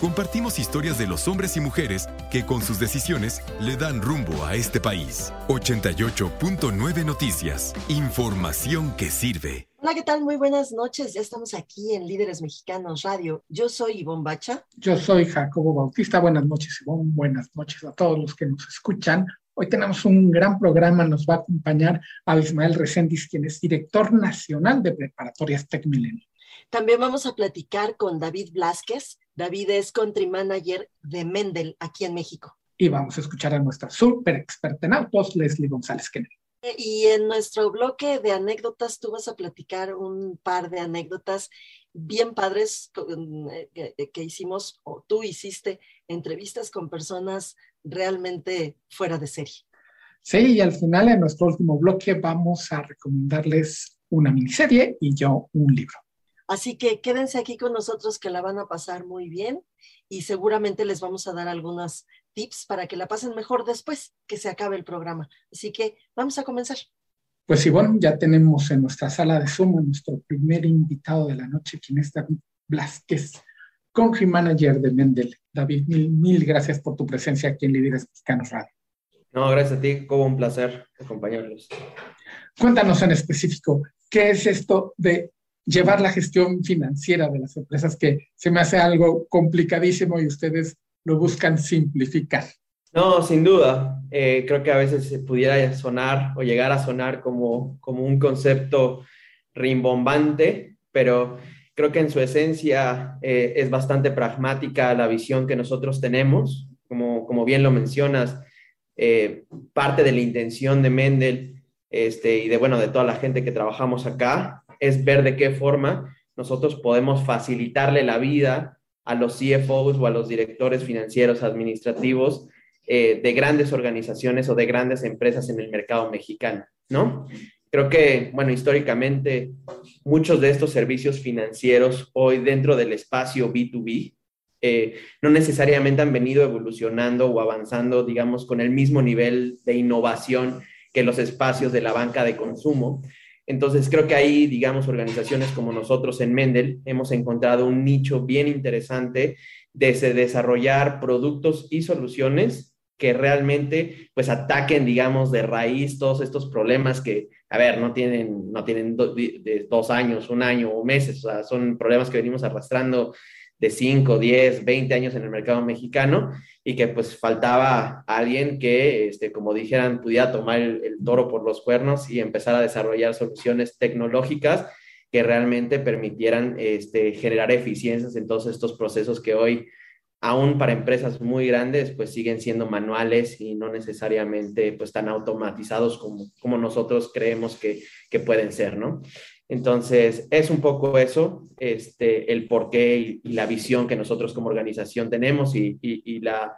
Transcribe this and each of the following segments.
Compartimos historias de los hombres y mujeres que con sus decisiones le dan rumbo a este país. 88.9 Noticias. Información que sirve. Hola, ¿qué tal? Muy buenas noches. Ya estamos aquí en Líderes Mexicanos Radio. Yo soy Ivonne Bacha. Yo soy Jacobo Bautista. Buenas noches, Ivonne. Buenas noches a todos los que nos escuchan. Hoy tenemos un gran programa. Nos va a acompañar a Ismael Reséndiz, quien es director nacional de preparatorias Tech Milenio. También vamos a platicar con David Blasquez. David es country manager de Mendel aquí en México. Y vamos a escuchar a nuestra super experta en autos, Leslie González Kennedy. Y en nuestro bloque de anécdotas, tú vas a platicar un par de anécdotas bien padres eh, que, hicimos, o tú hiciste entrevistas con personas realmente fuera de serie. Sí, y al final, en nuestro último bloque, vamos a recomendarles una miniserie y yo un libro. Así que quédense aquí con nosotros que la van a pasar muy bien y seguramente les vamos a dar algunos tips para que la pasen mejor después que se acabe el programa. Así que vamos a comenzar. Pues sí, bueno, ya tenemos en nuestra sala de Zoom a nuestro primer invitado de la noche, quien es David Blasquez, country manager de Mendel. David, mil, mil gracias por tu presencia aquí en Líderes Mexicanos Radio. No, gracias a ti, como un placer acompañarlos. Cuéntanos en específico, ¿qué es esto de llevar la gestión financiera de las empresas, que se me hace algo complicadísimo y ustedes lo buscan simplificar. No, sin duda. Eh, creo que a veces se pudiera sonar o llegar a sonar como, como un concepto rimbombante, pero creo que en su esencia eh, es bastante pragmática la visión que nosotros tenemos. Como, como bien lo mencionas, eh, parte de la intención de Mendel este, y de, bueno, de toda la gente que trabajamos acá es ver de qué forma nosotros podemos facilitarle la vida a los CFOs o a los directores financieros administrativos eh, de grandes organizaciones o de grandes empresas en el mercado mexicano, ¿no? Creo que, bueno, históricamente muchos de estos servicios financieros hoy dentro del espacio B2B eh, no necesariamente han venido evolucionando o avanzando, digamos, con el mismo nivel de innovación que los espacios de la banca de consumo. Entonces, creo que ahí, digamos, organizaciones como nosotros en Mendel hemos encontrado un nicho bien interesante de desarrollar productos y soluciones que realmente pues ataquen, digamos, de raíz todos estos problemas que, a ver, no tienen, no tienen dos años, un año o meses, son problemas que venimos arrastrando de 5, 10, 20 años en el mercado mexicano y que pues faltaba alguien que, este, como dijeran, pudiera tomar el, toro por los cuernos y empezar a desarrollar soluciones tecnológicas que realmente permitieran este, generar eficiencias en todos estos procesos que hoy, aún para empresas muy grandes, pues siguen siendo manuales y no necesariamente pues tan automatizados como, como nosotros creemos que, que pueden ser, ¿no? Entonces, es un poco eso, este, el porqué y, la visión que nosotros como organización tenemos y, la,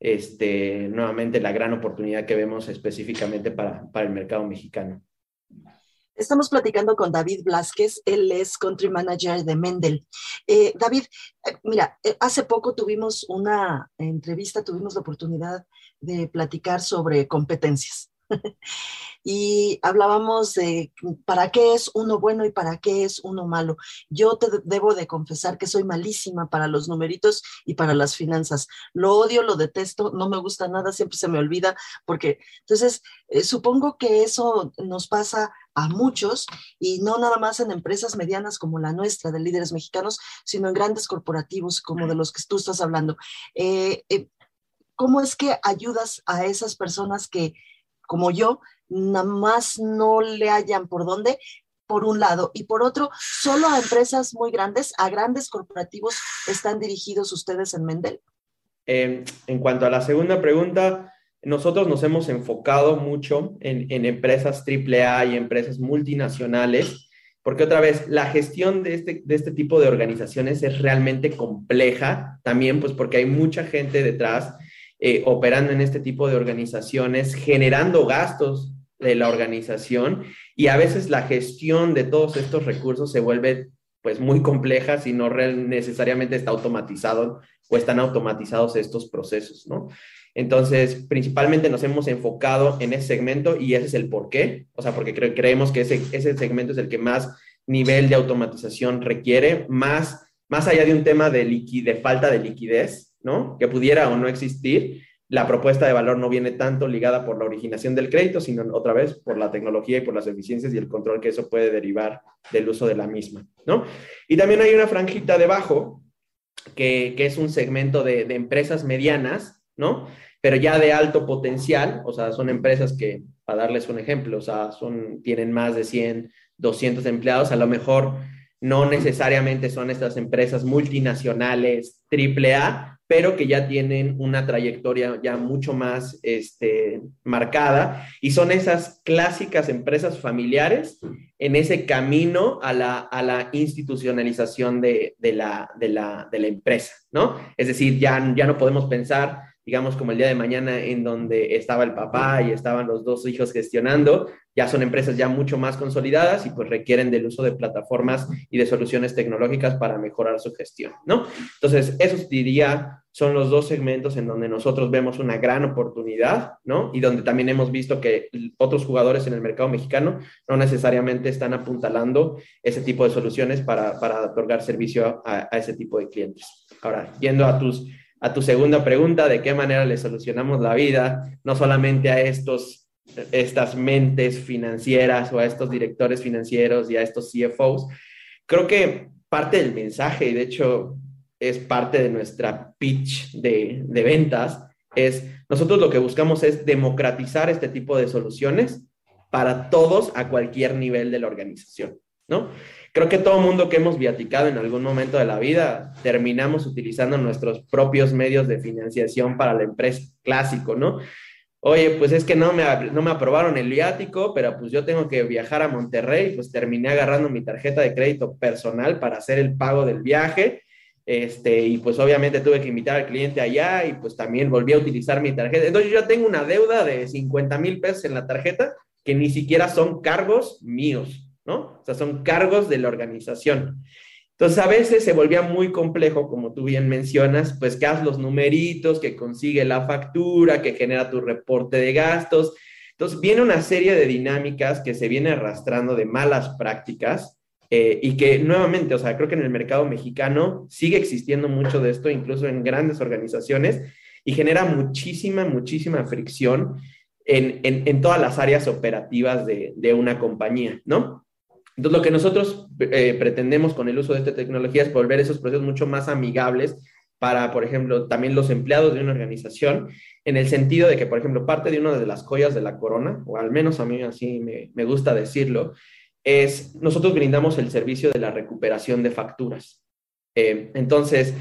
este, nuevamente, la gran oportunidad que vemos específicamente para, el mercado mexicano. Estamos platicando con David Blasquez, él es Country Manager de Mendel. Eh, David, eh, mira, eh, hace poco tuvimos una entrevista, tuvimos la oportunidad de platicar sobre competencias. y hablábamos de para qué es uno bueno y para qué es uno malo. Yo te debo de confesar que soy malísima para los numeritos y para las finanzas. Lo odio, lo detesto, no me gusta nada, siempre se me olvida porque entonces eh, supongo que eso nos pasa a muchos y no nada más en empresas medianas como la nuestra de líderes mexicanos, sino en grandes corporativos como de los que tú estás hablando. Eh, eh, ¿Cómo es que ayudas a esas personas que como yo, nada más no le hallan por dónde, por un lado, y por otro, solo a empresas muy grandes, a grandes corporativos están dirigidos ustedes en Mendel. Eh, en cuanto a la segunda pregunta, nosotros nos hemos enfocado mucho en, en empresas AAA y empresas multinacionales, porque otra vez, la gestión de este, de este tipo de organizaciones es realmente compleja, también pues porque hay mucha gente detrás eh, operando en este tipo de organizaciones, generando gastos de la organización y a veces la gestión de todos estos recursos se vuelve pues muy compleja si no necesariamente está automatizado o están automatizados estos procesos, ¿no? Entonces, principalmente nos hemos enfocado en ese segmento y ese es el por qué, o sea, porque creemos que ese, ese segmento es el que más nivel de automatización requiere, más, más allá de un tema de, de falta de liquidez, ¿no? Que pudiera o no existir, la propuesta de valor no viene tanto ligada por la originación del crédito, sino otra vez por la tecnología y por las eficiencias y el control que eso puede derivar del uso de la misma, ¿no? Y también hay una franjita debajo, que, que es un segmento de, de empresas medianas, ¿no? pero ya de alto potencial, o sea, son empresas que, para darles un ejemplo, o sea, son, tienen más de 100, 200 empleados, a lo mejor no necesariamente son estas empresas multinacionales AAA, pero que ya tienen una trayectoria ya mucho más este, marcada y son esas clásicas empresas familiares en ese camino a la, a la institucionalización de, de, la, de, la, de la empresa, ¿no? Es decir, ya, ya no podemos pensar digamos, como el día de mañana en donde estaba el papá y estaban los dos hijos gestionando, ya son empresas ya mucho más consolidadas y pues requieren del uso de plataformas y de soluciones tecnológicas para mejorar su gestión, ¿no? Entonces, esos diría son los dos segmentos en donde nosotros vemos una gran oportunidad, ¿no? Y donde también hemos visto que otros jugadores en el mercado mexicano no necesariamente están apuntalando ese tipo de soluciones para, para otorgar servicio a, a ese tipo de clientes. Ahora, yendo a tus a tu segunda pregunta, de qué manera le solucionamos la vida, no solamente a estos, estas mentes financieras o a estos directores financieros y a estos CFOs. Creo que parte del mensaje, y de hecho es parte de nuestra pitch de, de ventas, es nosotros lo que buscamos es democratizar este tipo de soluciones para todos a cualquier nivel de la organización, ¿no? Creo que todo mundo que hemos viaticado en algún momento de la vida terminamos utilizando nuestros propios medios de financiación para la empresa, clásico, ¿no? Oye, pues es que no me, no me aprobaron el viático, pero pues yo tengo que viajar a Monterrey, pues terminé agarrando mi tarjeta de crédito personal para hacer el pago del viaje. Este, y pues obviamente tuve que invitar al cliente allá y pues también volví a utilizar mi tarjeta. Entonces yo tengo una deuda de 50 mil pesos en la tarjeta que ni siquiera son cargos míos. ¿No? O sea, son cargos de la organización. Entonces, a veces se volvía muy complejo, como tú bien mencionas, pues que haz los numeritos, que consigue la factura, que genera tu reporte de gastos. Entonces, viene una serie de dinámicas que se viene arrastrando de malas prácticas eh, y que nuevamente, o sea, creo que en el mercado mexicano sigue existiendo mucho de esto, incluso en grandes organizaciones, y genera muchísima, muchísima fricción en, en, todas las áreas operativas de, de una compañía, ¿no? Entonces, lo que nosotros eh, pretendemos con el uso de esta tecnología es volver esos procesos mucho más amigables para, por ejemplo, también los empleados de una organización, en el sentido de que, por ejemplo, parte de una de las joyas de la corona, o al menos a mí así me, gusta decirlo, es nosotros brindamos el servicio de la recuperación de facturas. Eh, entonces,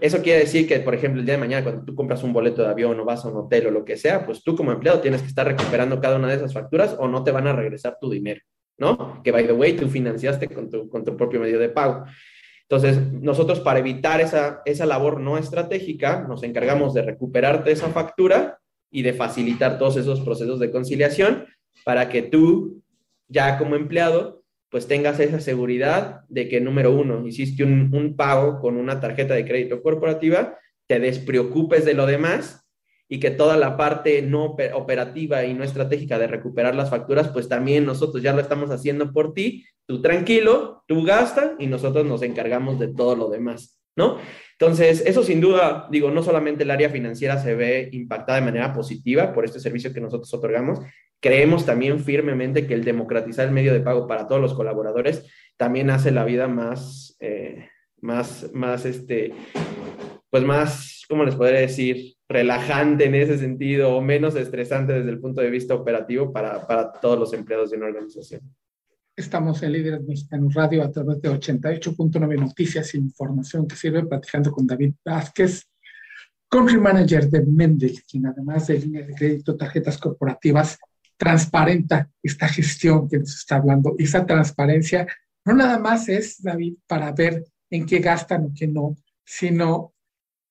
eso quiere decir que, por ejemplo, el día de mañana, cuando tú compras un boleto de avión o vas a un hotel o lo que sea, pues tú como empleado tienes que estar recuperando cada una de esas facturas o no te van a regresar tu dinero. ¿No? Que, by the way, tú financiaste con tu, con tu propio medio de pago. Entonces, nosotros para evitar esa, esa labor no estratégica, nos encargamos de recuperarte esa factura y de facilitar todos esos procesos de conciliación para que tú, ya como empleado, pues tengas esa seguridad de que, número uno, hiciste un, un pago con una tarjeta de crédito corporativa, te despreocupes de lo demás y que toda la parte no operativa y no estratégica de recuperar las facturas, pues también nosotros ya lo estamos haciendo por ti, tú tranquilo, tú gasta y nosotros nos encargamos de todo lo demás, ¿no? Entonces, eso sin duda, digo, no solamente el área financiera se ve impactada de manera positiva por este servicio que nosotros otorgamos, creemos también firmemente que el democratizar el medio de pago para todos los colaboradores también hace la vida más, eh, más, más, este, pues más, ¿cómo les podría decir? relajante en ese sentido o menos estresante desde el punto de vista operativo para, para todos los empleados de una organización. Estamos en Líderes Mexicanos Radio a través de 88.9 Noticias e Información que sirve platicando con David Vázquez, country manager de Mendel, quien además de línea de crédito, tarjetas corporativas, transparenta esta gestión que nos está hablando. Y esa transparencia no nada más es, David, para ver en qué gastan o qué no, sino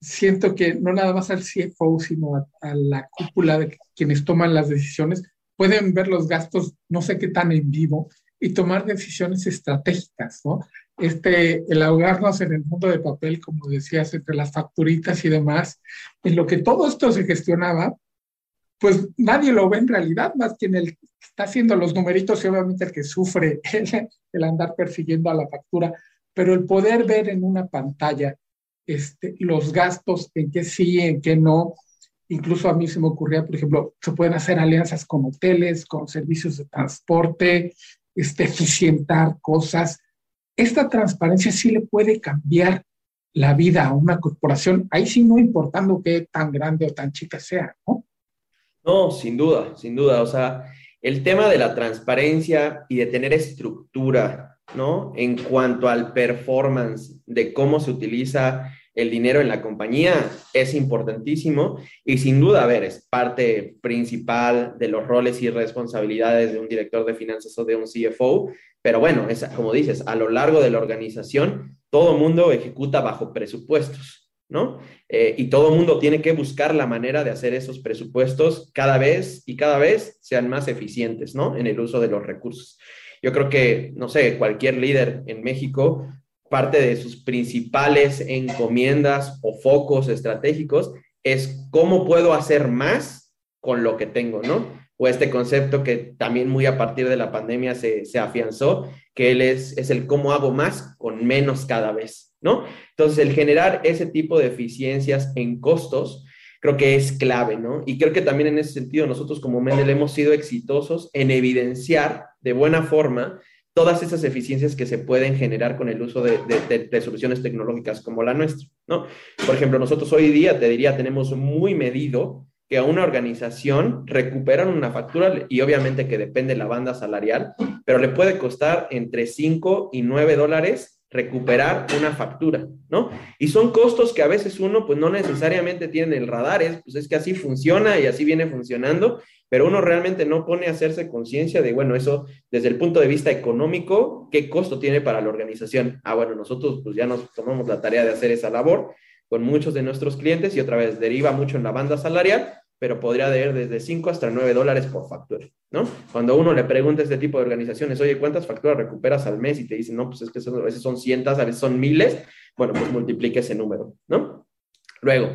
siento que no nada más al CFO, sino a, la cúpula de quienes toman las decisiones, pueden ver los gastos, no sé qué tan en vivo, y tomar decisiones estratégicas, ¿no? Este, el ahogarnos en el mundo de papel, como decías, entre las facturitas y demás, en lo que todo esto se gestionaba, pues nadie lo ve en realidad, más quien el que está haciendo los numeritos y obviamente el que sufre el, el, andar persiguiendo a la factura, pero el poder ver en una pantalla este, los gastos, en qué sí, en qué no, incluso a mí se me ocurría, por ejemplo, se pueden hacer alianzas con hoteles, con servicios de transporte, este, eficientar cosas. Esta transparencia sí le puede cambiar la vida a una corporación, ahí sí no importando qué tan grande o tan chica sea, ¿no? No, sin duda, sin duda. O sea, el tema de la transparencia y de tener estructura, ¿no? En cuanto al performance de cómo se utiliza el dinero en la compañía es importantísimo y sin duda, a ver, es parte principal de los roles y responsabilidades de un director de finanzas o de un CFO, pero bueno, es, como dices, a lo largo de la organización, todo mundo ejecuta bajo presupuestos, ¿no? Eh, y todo mundo tiene que buscar la manera de hacer esos presupuestos cada vez y cada vez sean más eficientes, ¿no? En el uso de los recursos. Yo creo que, no sé, cualquier líder en México parte de sus principales encomiendas o focos estratégicos es cómo puedo hacer más con lo que tengo, ¿no? O este concepto que también muy a partir de la pandemia se, se afianzó, que él es, es el cómo hago más con menos cada vez, ¿no? Entonces, el generar ese tipo de eficiencias en costos, creo que es clave, ¿no? Y creo que también en ese sentido nosotros como Mendel hemos sido exitosos en evidenciar de buena forma todas esas eficiencias que se pueden generar con el uso de, soluciones tecnológicas como la nuestra, ¿no? Por ejemplo, nosotros hoy día, te diría, tenemos muy medido que a una organización recuperan una factura y obviamente que depende de la banda salarial, pero le puede costar entre 5 y 9 dólares recuperar una factura, ¿no? Y son costos que a veces uno pues no necesariamente tiene el radar, es, pues es que así funciona y así viene funcionando pero uno realmente no pone a hacerse conciencia de, bueno, eso desde el punto de vista económico, ¿qué costo tiene para la organización? Ah, bueno, nosotros pues ya nos tomamos la tarea de hacer esa labor con muchos de nuestros clientes y otra vez deriva mucho en la banda salarial, pero podría haber desde 5 hasta 9 dólares por factura, ¿no? Cuando uno le pregunta a este tipo de organizaciones, oye, ¿cuántas facturas recuperas al mes? Y te dicen, no, pues es que a veces son cientos, a veces son miles, bueno, pues multiplique ese número, ¿no? Luego,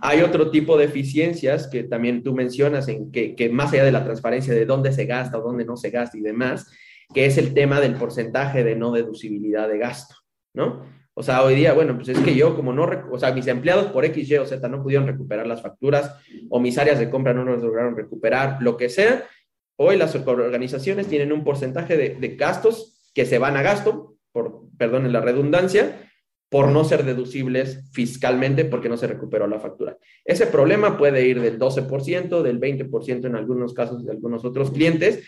hay otro tipo de eficiencias que también tú mencionas, en que, que, más allá de la transparencia de dónde se gasta o dónde no se gasta y demás, que es el tema del porcentaje de no deducibilidad de gasto, ¿no? O sea, hoy día, bueno, pues es que yo como no, o sea, mis empleados por X, Y o Z no pudieron recuperar las facturas o mis áreas de compra no nos lograron recuperar, lo que sea, hoy las organizaciones tienen un porcentaje de, de gastos que se van a gasto, por, perdón, la redundancia, por no ser deducibles fiscalmente porque no se recuperó la factura. Ese problema puede ir del 12%, del 20% en algunos casos de algunos otros clientes.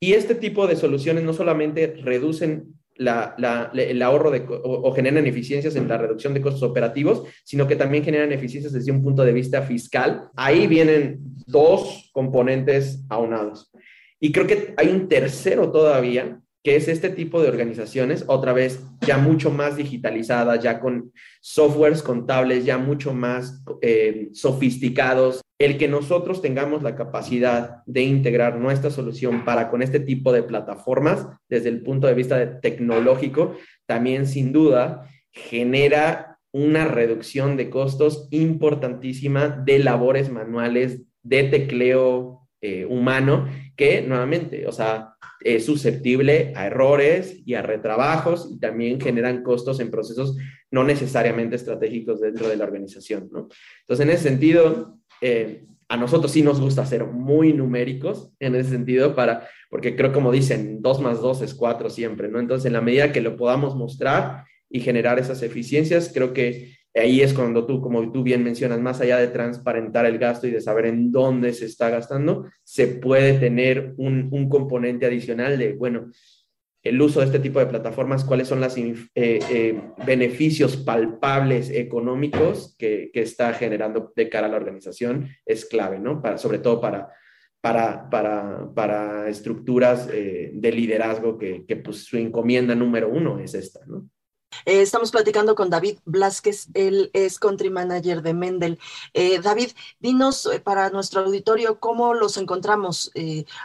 Y este tipo de soluciones no solamente reducen la, el ahorro o, o, generan eficiencias en la reducción de costos operativos, sino que también generan eficiencias desde un punto de vista fiscal. Ahí vienen dos componentes aunados. Y creo que hay un tercero todavía, que es este tipo de organizaciones, otra vez ya mucho más digitalizadas, ya con softwares contables, ya mucho más eh, sofisticados. El que nosotros tengamos la capacidad de integrar nuestra solución para con este tipo de plataformas desde el punto de vista tecnológico, también sin duda genera una reducción de costos importantísima de labores manuales, de tecleo eh, humano, que nuevamente, o sea, es susceptible a errores y a retrabajos y también generan costos en procesos no necesariamente estratégicos dentro de la organización, ¿no? Entonces, en ese sentido, eh, a nosotros sí nos gusta ser muy numéricos en ese sentido para, porque creo como dicen, 2 más 2 es 4 siempre, ¿no? Entonces, en la medida que lo podamos mostrar y generar esas eficiencias, creo que ahí es cuando tú, como tú bien mencionas, más allá de transparentar el gasto y de saber en dónde se está gastando, se puede tener un, un componente adicional de, bueno, el uso de este tipo de plataformas, cuáles son los beneficios palpables económicos que, que, está generando de cara a la organización, es clave, ¿no? Para, sobre todo para para, para, para estructuras eh, de liderazgo que, que, pues su encomienda número uno es esta, ¿no? Eh, estamos platicando con David Blasquez, él es country manager de Mendel. Eh, David, dinos para nuestro auditorio cómo los encontramos.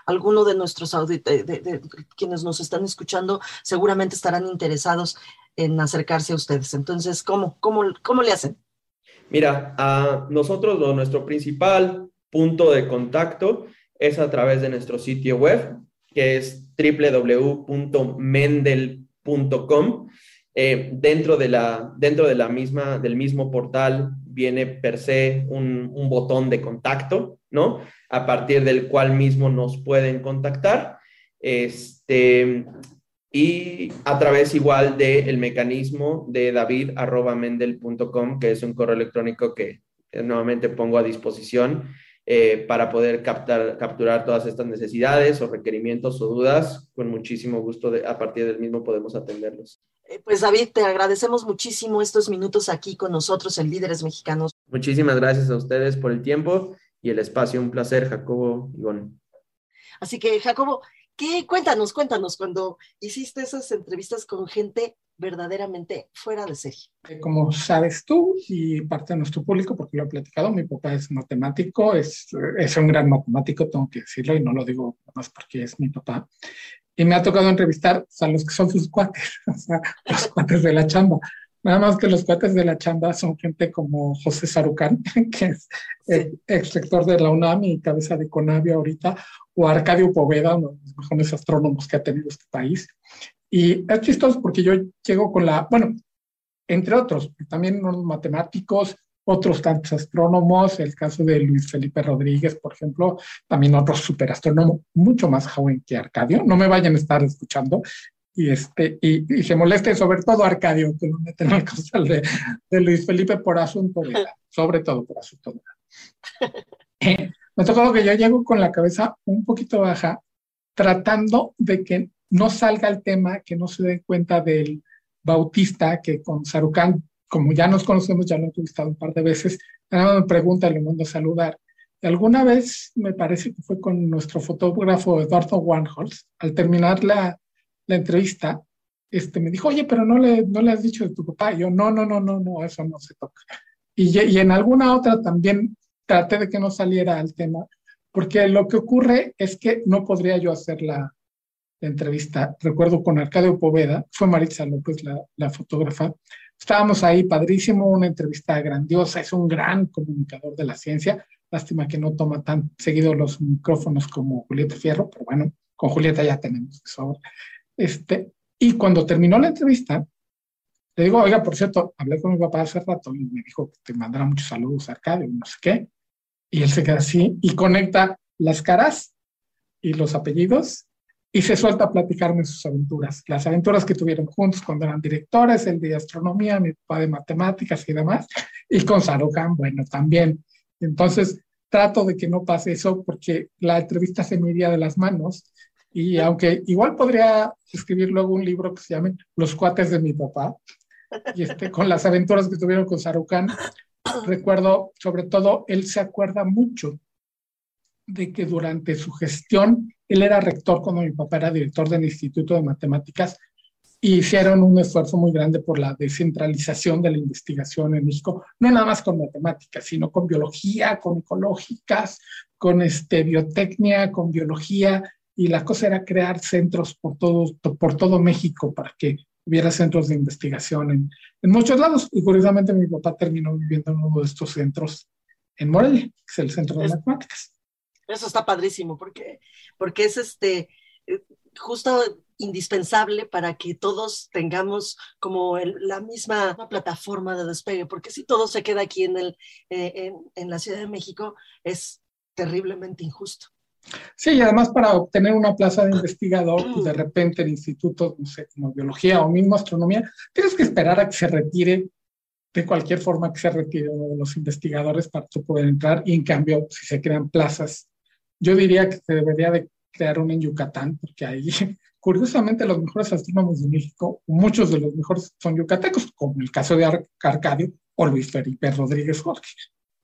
alguno de nuestros de, quienes nos están escuchando seguramente estarán interesados en acercarse a ustedes. Entonces, ¿cómo, cómo, cómo le hacen? Mira, a nosotros nuestro principal punto de contacto es a través de nuestro sitio web, que es www.mendel.com. Eh, dentro, de la, dentro de la misma, del mismo portal viene per se un, un, botón de contacto, ¿no? A partir del cual mismo nos pueden contactar. Este, y a través igual del mecanismo de david.mendel.com, que es un correo electrónico que nuevamente pongo a disposición eh, para poder captar, capturar todas estas necesidades o requerimientos o dudas. Con muchísimo gusto, a partir del mismo podemos atenderlos. Eh, pues David, te agradecemos muchísimo estos minutos aquí con nosotros en Líderes Mexicanos. Muchísimas gracias a ustedes por el tiempo y el espacio. Un placer, Jacobo y Ivonne. Así que, Jacobo, ¿qué? Cuéntanos, cuéntanos, cuando hiciste esas entrevistas con gente verdaderamente fuera de serie. Eh, como sabes tú y parte de nuestro público, porque lo he platicado, mi papá es matemático, es, es un gran matemático, tengo que decirlo, y no lo digo más porque es mi papá. Y me ha tocado entrevistar a los que son sus cuates, o sea, los cuates de la chamba. Nada más que los cuates de la chamba son gente como José Sarucán, que es el ex rector de la UNAM y cabeza de Conavio ahorita, o Arcadio Poveda, uno de los mejores astrónomos que ha tenido este país, y es chistoso porque yo llego con la, bueno, entre otros, también unos matemáticos, otros tantos astrónomos, el caso de Luis Felipe Rodríguez, por ejemplo, también otro superastrónomo, mucho más joven que Arcadio, no me vayan a estar escuchando, y, este, y, se moleste sobre todo Arcadio, que no meten el costal de, de, Luis Felipe por asunto de edad, sobre todo por asunto de edad. Eh, me tocó que yo llego con la cabeza un poquito baja, tratando de que no salga el tema, que no se den cuenta del Bautista, que con Sarucán, como ya nos conocemos, ya lo he entrevistado un par de veces, nada me pregunta, le mando a saludar. Y alguna vez, me parece que fue con nuestro fotógrafo Eduardo Warhols, al terminar la, la entrevista, este, me dijo, oye, pero no le, no le has dicho de tu papá. Y yo, no, no, no, no, no, eso no se toca. Y, y en alguna otra también traté de que no saliera el tema, porque lo que ocurre es que no podría yo hacer la, entrevista, recuerdo con Arcadio Poveda, fue Maritza López la, la fotógrafa, estábamos ahí, padrísimo, una entrevista grandiosa, es un gran comunicador de la ciencia, lástima que no toma tan seguido los micrófonos como Julieta Fierro, pero bueno, con Julieta ya tenemos eso. Este, y cuando terminó la entrevista, le digo, oiga, por cierto, hablé con mi papá hace rato y me dijo que te mandará muchos saludos, Arcadio, no sé qué. Y él se queda así y conecta las caras y los apellidos y se suelta a platicarme sus aventuras, las aventuras que tuvieron juntos cuando eran directores, el de astronomía, mi papá de matemáticas y demás, y con Sarukan, bueno, también. Entonces, trato de que no pase eso porque la entrevista se me iría de las manos y aunque igual podría escribir luego un libro que se llame Los cuates de mi papá, y este, con las aventuras que tuvieron con Sarukan, recuerdo, sobre todo, él se acuerda mucho de que durante su gestión él era rector cuando mi papá era director del Instituto de Matemáticas y hicieron un esfuerzo muy grande por la descentralización de la investigación en México, no nada más con matemáticas, sino con biología, con ecológicas, con este, biotecnia, con biología, y la cosa era crear centros por todo, por todo México para que hubiera centros de investigación en, en muchos lados. Y curiosamente mi papá terminó viviendo en uno de estos centros en Morelia, que es el Centro de Matemáticas. Eso está padrísimo, porque, porque es este eh, justo indispensable para que todos tengamos como la misma plataforma de despegue, porque si todo se queda aquí en, el, eh, en, la Ciudad de México, es terriblemente injusto. Sí, y además para obtener una plaza de investigador, pues de repente el instituto, no sé, como biología o mismo astronomía, tienes que esperar a que se retire de cualquier forma que se retire los investigadores para poder entrar, y en cambio, si se crean plazas yo diría que se debería de crear una en Yucatán, porque ahí curiosamente los mejores astrónomos de México, muchos de los mejores son yucatecos, como el caso de Ar Arcadio o Luis Felipe Rodríguez Jorge.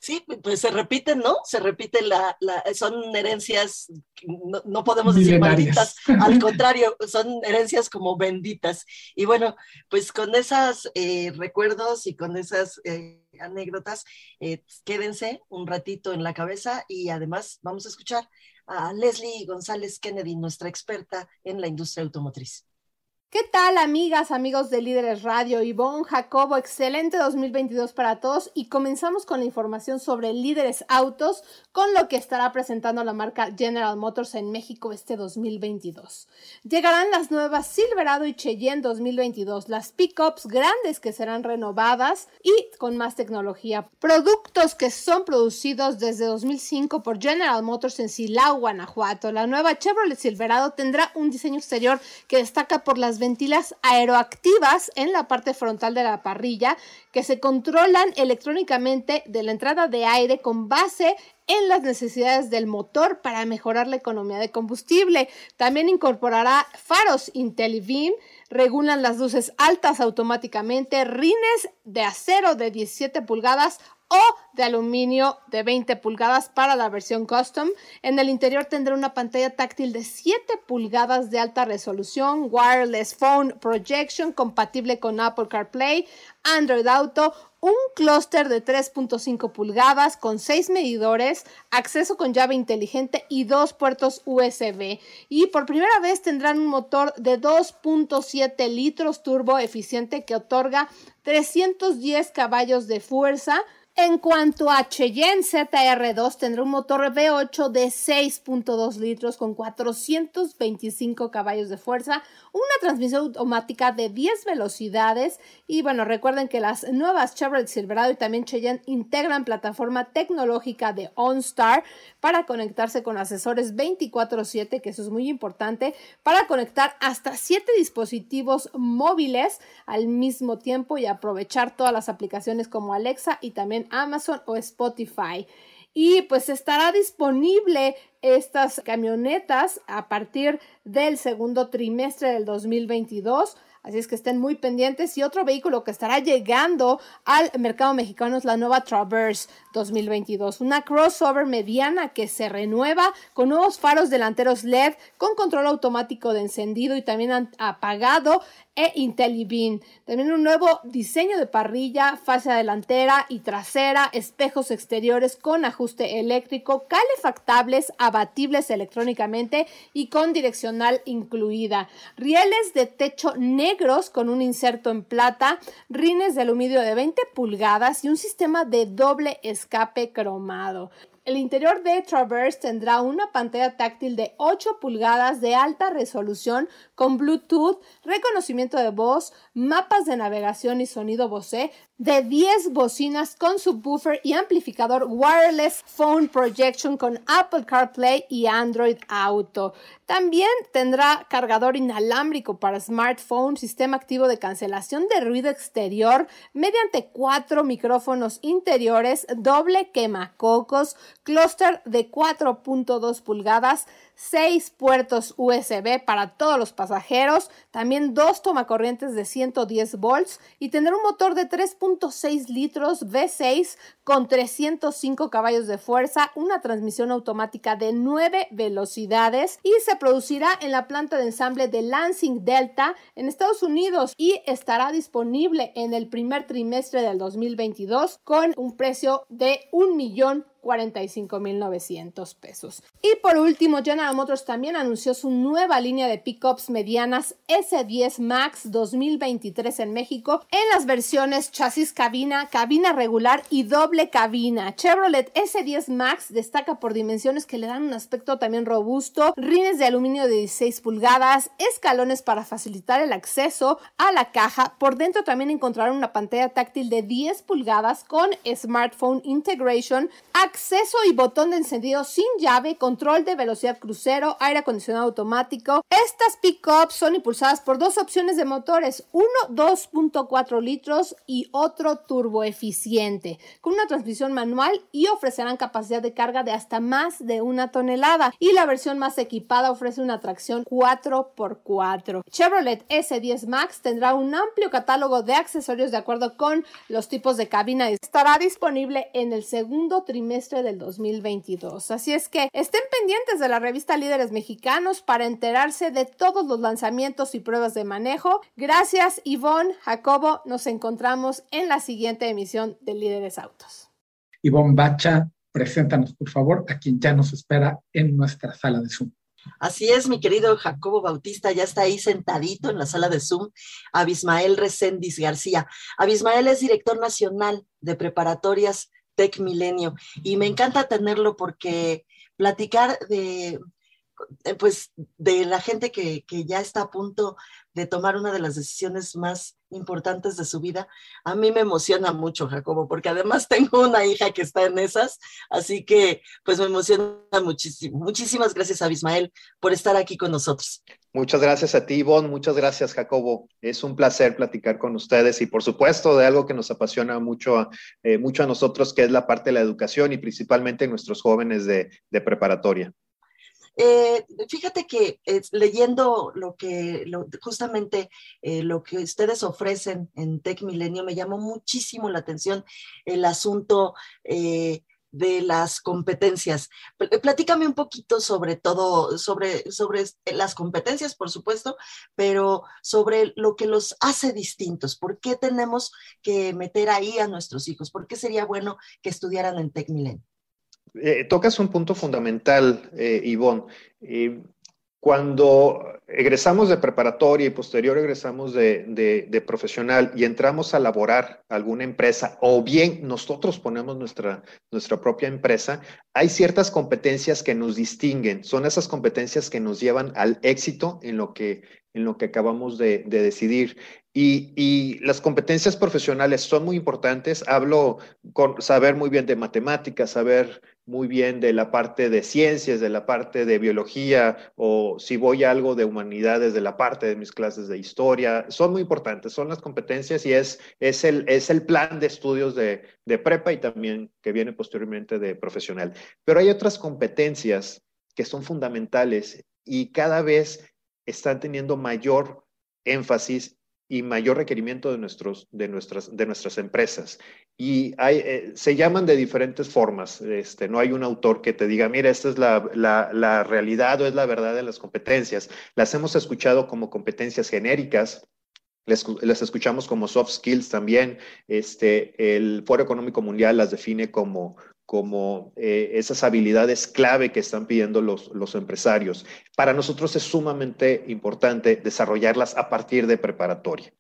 Sí, pues se repiten, ¿no? Se repiten, la, la son herencias, no, no podemos decir malditas, al contrario, son herencias como benditas. Y bueno, pues con esos eh, recuerdos y con esas eh, anécdotas, eh, quédense un ratito en la cabeza y además vamos a escuchar a Leslie González Kennedy, nuestra experta en la industria automotriz. ¿Qué tal amigas, amigos de Líderes Radio? Ivonne, Jacobo, excelente 2022 para todos y comenzamos con la información sobre Líderes Autos con lo que estará presentando la marca General Motors en México este 2022. Llegarán las nuevas Silverado y Cheyenne 2022, las pickups grandes que serán renovadas y con más tecnología. Productos que son producidos desde 2005 por General Motors en Silao, Guanajuato. La nueva Chevrolet Silverado tendrá un diseño exterior que destaca por las ventilas aeroactivas en la parte frontal de la parrilla que se controlan electrónicamente de la entrada de aire con base en las necesidades del motor para mejorar la economía de combustible. También incorporará faros IntelliBeam, regulan las luces altas automáticamente, rines de acero de 17 pulgadas o de aluminio de 20 pulgadas para la versión custom. En el interior tendrá una pantalla táctil de 7 pulgadas de alta resolución, wireless phone projection compatible con Apple CarPlay, Android Auto, un clúster de 3.5 pulgadas con 6 medidores, acceso con llave inteligente y dos puertos USB. Y por primera vez tendrán un motor de 2.7 litros turbo eficiente que otorga 310 caballos de fuerza en cuanto a Cheyenne ZR2, tendrá un motor V8 de 6.2 litros con 425 caballos de fuerza, una transmisión automática de 10 velocidades. Y bueno, recuerden que las nuevas Chevrolet Silverado y también Cheyenne integran plataforma tecnológica de OnStar para conectarse con asesores 24/7, que eso es muy importante, para conectar hasta 7 dispositivos móviles al mismo tiempo y aprovechar todas las aplicaciones como Alexa y también Amazon o Spotify. Y pues estará disponible estas camionetas a partir del segundo trimestre del 2022. Así es que estén muy pendientes. Y otro vehículo que estará llegando al mercado mexicano es la nueva Traverse 2022. Una crossover mediana que se renueva con nuevos faros delanteros LED, con control automático de encendido y también apagado e. También un nuevo diseño de parrilla, fase delantera y trasera, espejos exteriores con ajuste eléctrico, calefactables, abatibles electrónicamente y con direccional incluida. Rieles de techo negros con un inserto en plata, rines de aluminio de 20 pulgadas y un sistema de doble escape cromado. El interior de Traverse tendrá una pantalla táctil de 8 pulgadas de alta resolución con Bluetooth, reconocimiento de voz, mapas de navegación y sonido Bose, de 10 bocinas con subwoofer y amplificador wireless phone projection con Apple CarPlay y Android Auto. También tendrá cargador inalámbrico para smartphone, sistema activo de cancelación de ruido exterior mediante cuatro micrófonos interiores, doble quemacocos, clúster de 4.2 pulgadas, 6 puertos USB para todos los pasajeros, también dos tomacorrientes de 110 volts y tener un motor de 3.6 litros V6 con 305 caballos de fuerza, una transmisión automática de 9 velocidades y se producirá en la planta de ensamble de Lansing Delta en Estados Unidos y estará disponible en el primer trimestre del 2022 con un precio de un millón 45.900 pesos. Y por último, General Motors también anunció su nueva línea de pickups medianas S10 Max 2023 en México en las versiones chasis cabina, cabina regular y doble cabina. Chevrolet S10 Max destaca por dimensiones que le dan un aspecto también robusto, rines de aluminio de 16 pulgadas, escalones para facilitar el acceso a la caja. Por dentro también encontrarán una pantalla táctil de 10 pulgadas con smartphone integration, acceso y botón de encendido sin llave, control de velocidad crucero, aire acondicionado automático. Estas pickups son impulsadas por dos opciones de motores, uno 2.4 litros y otro turbo eficiente, con una transmisión manual y ofrecerán capacidad de carga de hasta más de una tonelada. Y la versión más equipada ofrece una tracción 4x4. Chevrolet S10 Max tendrá un amplio catálogo de accesorios de acuerdo con los tipos de cabina. Estará disponible en el segundo trimestre del 2022. Así es que estén pendientes de la revista Líderes Mexicanos para enterarse de todos los lanzamientos y pruebas de manejo. Gracias Ivonne, Jacobo, nos encontramos en la siguiente emisión de Líderes Autos. Ivonne Bacha, preséntanos por favor a quien ya nos espera en nuestra sala de Zoom. Así es, mi querido Jacobo Bautista, ya está ahí sentadito en la sala de Zoom, Abismael Recendis García. Abismael es director nacional de preparatorias Tech Milenio y me encanta tenerlo porque platicar de eh, pues de la gente que, que, ya está a punto de tomar una de las decisiones más importantes de su vida, a mí me emociona mucho, Jacobo, porque además tengo una hija que está en esas, así que pues me emociona muchísimo. Muchísimas gracias, Abismael, por estar aquí con nosotros. Muchas gracias a ti, Ivonne. Muchas gracias, Jacobo. Es un placer platicar con ustedes y, por supuesto, de algo que nos apasiona mucho, eh, mucho a nosotros, que es la parte de la educación y principalmente nuestros jóvenes de, preparatoria. Eh, fíjate que leyendo lo que justamente eh, lo que ustedes ofrecen en Tech Milenio me llamó muchísimo la atención el asunto eh, de las competencias. Platícame un poquito sobre todo, sobre, sobre las competencias, por supuesto, pero sobre lo que los hace distintos. ¿Por qué tenemos que meter ahí a nuestros hijos? ¿Por qué sería bueno que estudiaran en Tech Milenio? Eh, tocas un punto fundamental, eh, Ivonne. Eh, cuando egresamos de preparatoria y posterior egresamos de, profesional y entramos a laborar alguna empresa o bien nosotros ponemos nuestra, nuestra propia empresa, hay ciertas competencias que nos distinguen. Son esas competencias que nos llevan al éxito en lo que, en lo que acabamos de, de decidir. Y, y, las competencias profesionales son muy importantes. Hablo con saber muy bien de matemáticas, saber muy bien de la parte de ciencias, de la parte de biología, o si voy a algo de humanidades, de la parte de mis clases de historia. Son muy importantes, son las competencias y es, es, el, es el plan de estudios de, de prepa y también que viene posteriormente de profesional. Pero hay otras competencias que son fundamentales y cada vez están teniendo mayor énfasis y mayor requerimiento de, nuestros, de, nuestras, de nuestras empresas. Y hay, eh, se llaman de diferentes formas. Este, no hay un autor que te diga, mira, esta es la, la, la realidad o es la verdad de las competencias. Las hemos escuchado como competencias genéricas, las escuchamos como soft skills también. Este, el Foro Económico Mundial las define como, como eh, esas habilidades clave que están pidiendo los, los empresarios. Para nosotros es sumamente importante desarrollarlas a partir de preparatoria.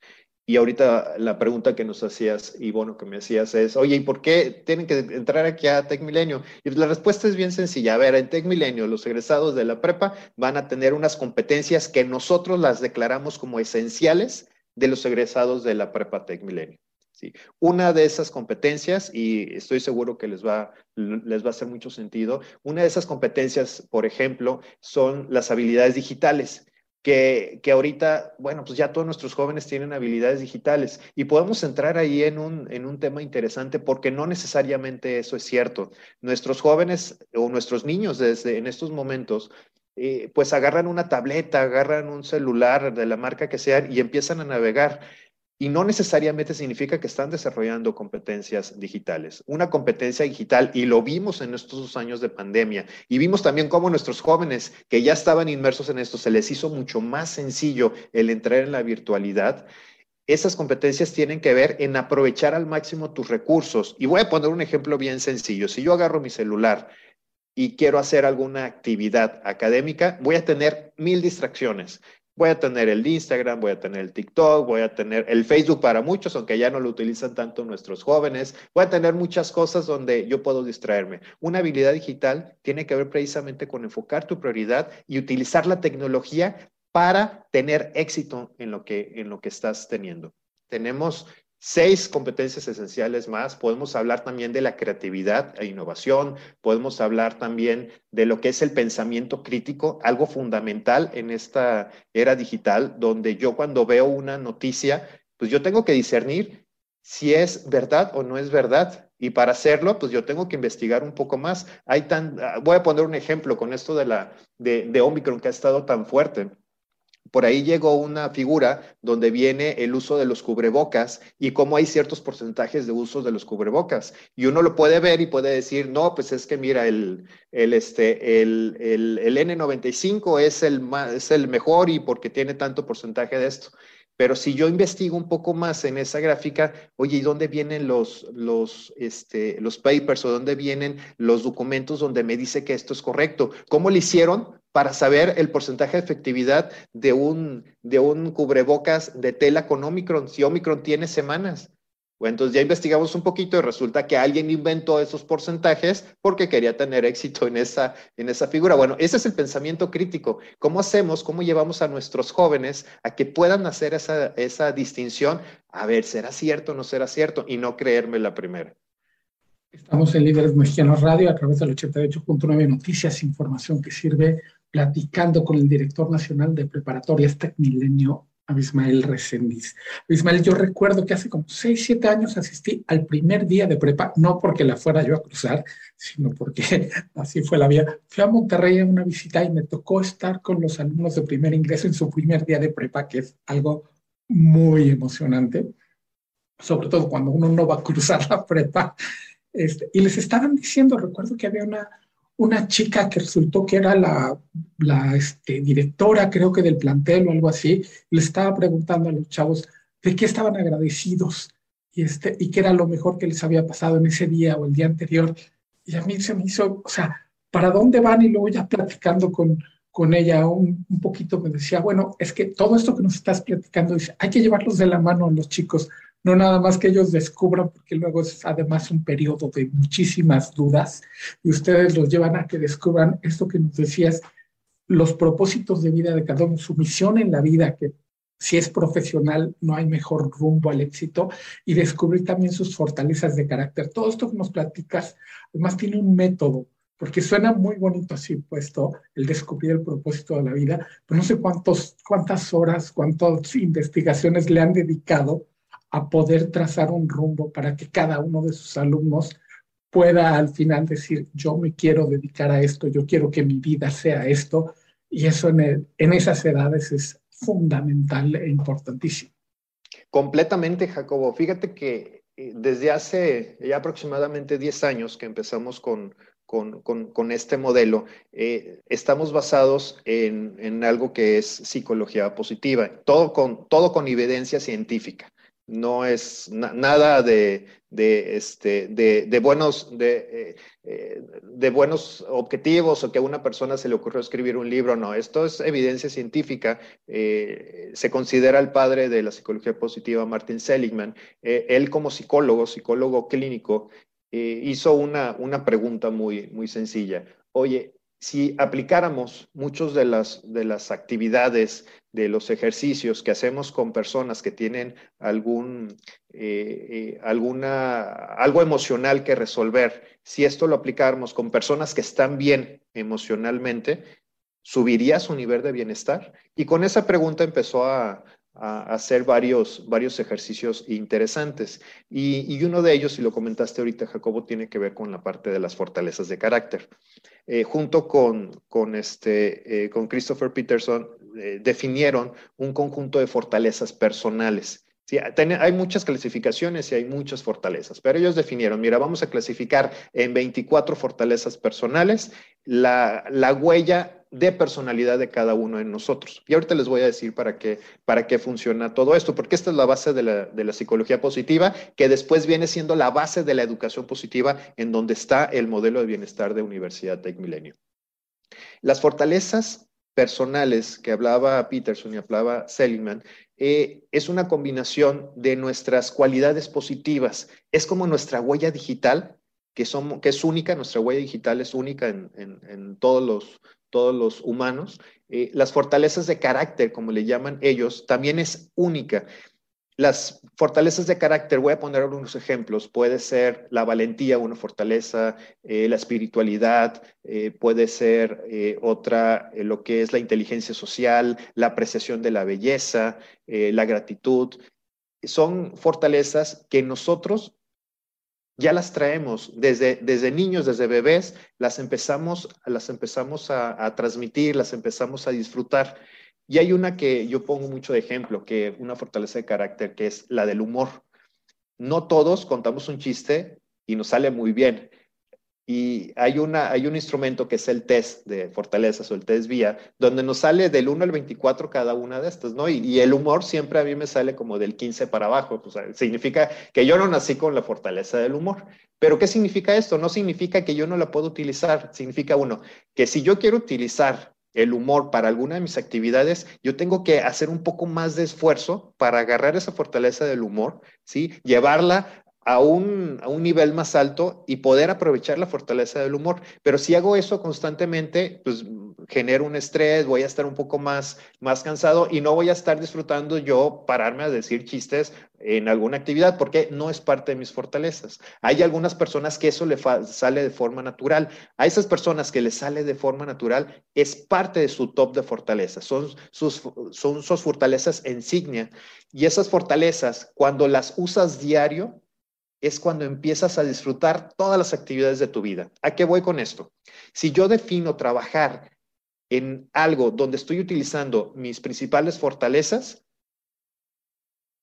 Y ahorita la pregunta que nos hacías, y bueno, que me hacías es, oye, ¿y por qué tienen que entrar aquí a Tech Milenio? Y la respuesta es bien sencilla. A ver, en Tech Milenio, los egresados de la prepa van a tener unas competencias que nosotros las declaramos como esenciales de los egresados de la prepa Tech Milenio. Una de esas competencias, y estoy seguro que les va, les va a hacer mucho sentido, una de esas competencias, por ejemplo, son las habilidades digitales. Que, que, ahorita, bueno, pues ya todos nuestros jóvenes tienen habilidades digitales y podemos entrar ahí en un, en un tema interesante porque no necesariamente eso es cierto. Nuestros jóvenes o nuestros niños desde en estos momentos eh, pues agarran una tableta, agarran un celular de la marca que sea y empiezan a navegar y no necesariamente significa que están desarrollando competencias digitales. Una competencia digital, y lo vimos en estos dos años de pandemia, y vimos también cómo nuestros jóvenes que ya estaban inmersos en esto, se les hizo mucho más sencillo el entrar en la virtualidad. Esas competencias tienen que ver en aprovechar al máximo tus recursos. Y voy a poner un ejemplo bien sencillo. Si yo agarro mi celular y quiero hacer alguna actividad académica, voy a tener mil distracciones. Voy a tener el Instagram, voy a tener el TikTok, voy a tener el Facebook para muchos, aunque ya no lo utilizan tanto nuestros jóvenes. Voy a tener muchas cosas donde yo puedo distraerme. Una habilidad digital tiene que ver precisamente con enfocar tu prioridad y utilizar la tecnología para tener éxito en lo que, en lo que estás teniendo. Tenemos seis competencias esenciales más. Podemos hablar también de la creatividad e innovación. Podemos hablar también de lo que es el pensamiento crítico, algo fundamental en esta era digital, donde yo cuando veo una noticia, pues yo tengo que discernir si es verdad o no es verdad. Y para hacerlo, pues yo tengo que investigar un poco más. Hay tan, voy a poner un ejemplo con esto de la de, de Omicron que ha estado tan fuerte por ahí llegó una figura donde viene el uso de los cubrebocas y cómo hay ciertos porcentajes de uso de los cubrebocas. Y uno lo puede ver y puede decir, no, pues es que mira, el, el, este, el, el, N95 es el, es el mejor y porque tiene tanto porcentaje de esto. Pero si yo investigo un poco más en esa gráfica, oye, ¿y dónde vienen los, los, este, los papers o dónde vienen los documentos donde me dice que esto es correcto? ¿Cómo lo hicieron? Para saber el porcentaje de efectividad de un, de un cubrebocas de tela con Omicron, si Omicron tiene semanas. Bueno, entonces ya investigamos un poquito y resulta que alguien inventó esos porcentajes porque quería tener éxito en esa, en esa figura. Bueno, ese es el pensamiento crítico. ¿Cómo hacemos, cómo llevamos a nuestros jóvenes a que puedan hacer esa, esa distinción? A ver, ¿será cierto o no será cierto? Y no creerme la primera. Estamos en Líderes Mexicanos Radio a través del 88.9 Noticias, información que sirve platicando con el director nacional de preparatorias Tecmilenio, Abismael Resendiz. Abismael, yo recuerdo que hace como 6, 7 años asistí al primer día de prepa, no porque la fuera yo a cruzar, sino porque así fue la vía. Fui a Monterrey a una visita y me tocó estar con los alumnos de primer ingreso en su primer día de prepa, que es algo muy emocionante, sobre todo cuando uno no va a cruzar la prepa. Este, y les estaban diciendo, recuerdo que había una una chica que resultó que era la, este, directora, creo que del plantel o algo así, le estaba preguntando a los chavos de qué estaban agradecidos y, este, y qué era lo mejor que les había pasado en ese día o el día anterior. Y a mí se me hizo, o sea, ¿para dónde van? Y luego ya platicando con, con ella un, un poquito me decía, bueno, es que todo esto que nos estás platicando, dice, hay que llevarlos de la mano a los chicos, no nada más que ellos descubran, porque luego es además un periodo de muchísimas dudas y ustedes los llevan a que descubran esto que nos decías, los propósitos de vida de cada uno, su misión en la vida, que si es profesional no hay mejor rumbo al éxito y descubrir también sus fortalezas de carácter. Todo esto que nos platicas, además tiene un método, porque suena muy bonito así puesto, el descubrir el propósito de la vida, pero no sé cuántos, cuántas horas, cuántas investigaciones le han dedicado a poder trazar un rumbo para que cada uno de sus alumnos pueda al final decir, yo me quiero dedicar a esto, yo quiero que mi vida sea esto, y eso en, en esas edades es fundamental e importantísimo. Completamente, Jacobo. Fíjate que eh, desde hace ya aproximadamente 10 años que empezamos con, con, con, este modelo, eh, estamos basados en, en, algo que es psicología positiva, todo con, todo con evidencia científica no es nada de, este, de, buenos, eh, eh, de, buenos objetivos o que a una persona se le ocurrió escribir un libro, no, esto es evidencia científica. Eh, se considera el padre de la psicología positiva, Martin Seligman. él como psicólogo, psicólogo clínico, hizo una, una pregunta muy, muy sencilla. Oye, si aplicáramos muchas de las, de las actividades, de los ejercicios que hacemos con personas que tienen algún, eh, eh, alguna, algo emocional que resolver, si esto lo aplicáramos con personas que están bien emocionalmente, ¿subiría su nivel de bienestar? Y con esa pregunta empezó a, a hacer varios, varios ejercicios interesantes. Y, uno de ellos, y lo comentaste ahorita, Jacobo, tiene que ver con la parte de las fortalezas de carácter. Eh, junto con, con, este, eh, con Christopher Peterson, eh, definieron un conjunto de fortalezas personales. Sí, hay muchas clasificaciones y hay muchas fortalezas, pero ellos definieron, mira, vamos a clasificar en 24 fortalezas personales la, la huella de personalidad de cada uno de nosotros. Y ahorita les voy a decir para qué, para qué funciona todo esto, porque esta es la base de la, de la psicología positiva, que después viene siendo la base de la educación positiva, en donde está el modelo de bienestar de Universidad Tech Milenio. Las fortalezas personales que hablaba Peterson y hablaba Seligman, eh, es una combinación de nuestras cualidades positivas. Es como nuestra huella digital, que, somos, que es única, nuestra huella digital es única en, en todos los, todos los humanos. Eh, las fortalezas de carácter, como le llaman ellos, también es única. las fortalezas de carácter, voy a poner algunos ejemplos. Puede ser la valentía, una fortaleza, eh, la espiritualidad, eh, puede ser otra, lo que es la inteligencia social, la apreciación de la belleza, la gratitud. Son fortalezas que nosotros ya las traemos desde, desde niños, desde bebés, las empezamos, las empezamos a transmitir, las empezamos a disfrutar. Y hay una que yo pongo mucho de ejemplo, que una fortaleza de carácter, que es la del humor. No todos contamos un chiste y nos sale muy bien. Y hay, una, hay un instrumento que es el test de fortalezas o el test vía, donde nos sale del 1 al 24 cada una de estas, ¿no? Y, el humor siempre a mí me sale como del 15 para abajo. Pues, significa que yo no nací con la fortaleza del humor. Pero ¿qué significa esto? No significa que yo no la puedo utilizar. Significa, uno, que si yo quiero utilizar el humor para alguna de mis actividades, yo tengo que hacer un poco más de esfuerzo para agarrar esa fortaleza del humor, ¿sí? Llevarla a un, a un, nivel más alto y poder aprovechar la fortaleza del humor. Pero si hago eso constantemente, pues genero un estrés, voy a estar un poco más, más cansado y no voy a estar disfrutando yo pararme a decir chistes en alguna actividad porque no es parte de mis fortalezas. Hay algunas personas que eso le sale de forma natural. A esas personas que les sale de forma natural es parte de su top de fortalezas, son sus, son sus fortalezas insignia. Y esas fortalezas, cuando las usas diario, es cuando empiezas a disfrutar todas las actividades de tu vida. ¿A qué voy con esto? Si yo defino trabajar en algo donde estoy utilizando mis principales fortalezas,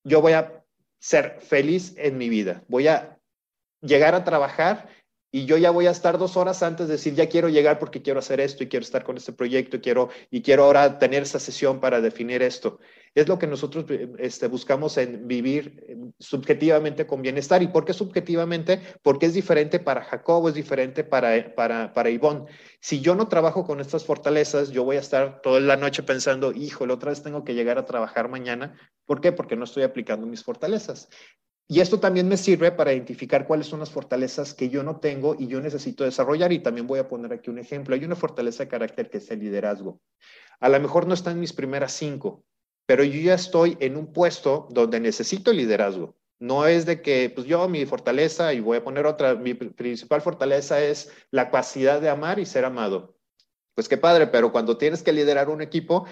yo voy a ser feliz en mi vida. Voy a llegar a trabajar y yo ya voy a estar dos horas antes de decir, ya quiero llegar porque quiero hacer esto y quiero estar con este proyecto y quiero, y quiero ahora tener esa sesión para definir esto. Es lo que nosotros este, buscamos en vivir eh, subjetivamente con bienestar. ¿Y por qué subjetivamente? Porque es diferente para Jacobo, es diferente para, para, para Ivonne. Si yo no trabajo con estas fortalezas, yo voy a estar toda la noche pensando, hijo, la otra vez tengo que llegar a trabajar mañana. ¿Por qué? Porque no estoy aplicando mis fortalezas. Y esto también me sirve para identificar cuáles son las fortalezas que yo no tengo y yo necesito desarrollar. Y también voy a poner aquí un ejemplo. Hay una fortaleza de carácter que es el liderazgo. A lo mejor no está en mis primeras cinco, pero yo ya estoy en un puesto donde necesito liderazgo. No es de que, pues yo, mi fortaleza, y voy a poner otra, mi principal fortaleza es la capacidad de amar y ser amado. Pues qué padre, pero cuando tienes que liderar un equipo,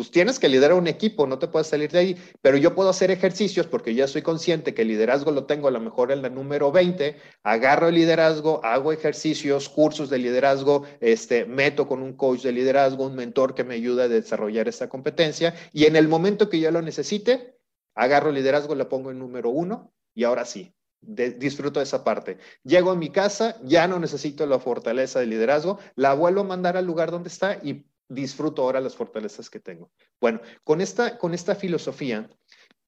pues tienes que liderar un equipo, no te puedes salir de ahí, pero yo puedo hacer ejercicios porque ya soy consciente que el liderazgo lo tengo a lo mejor en la número 20, agarro el liderazgo, hago ejercicios, cursos de liderazgo, este, meto con un coach de liderazgo, un mentor que me ayuda a desarrollar esa competencia. Y en el momento que yo lo necesite, agarro el liderazgo, le pongo en número uno y ahora sí, disfruto de esa parte. Llego a mi casa, ya no necesito la fortaleza de liderazgo, la vuelvo a mandar al lugar donde está y disfruto ahora las fortalezas que tengo. Bueno, con esta, con esta filosofía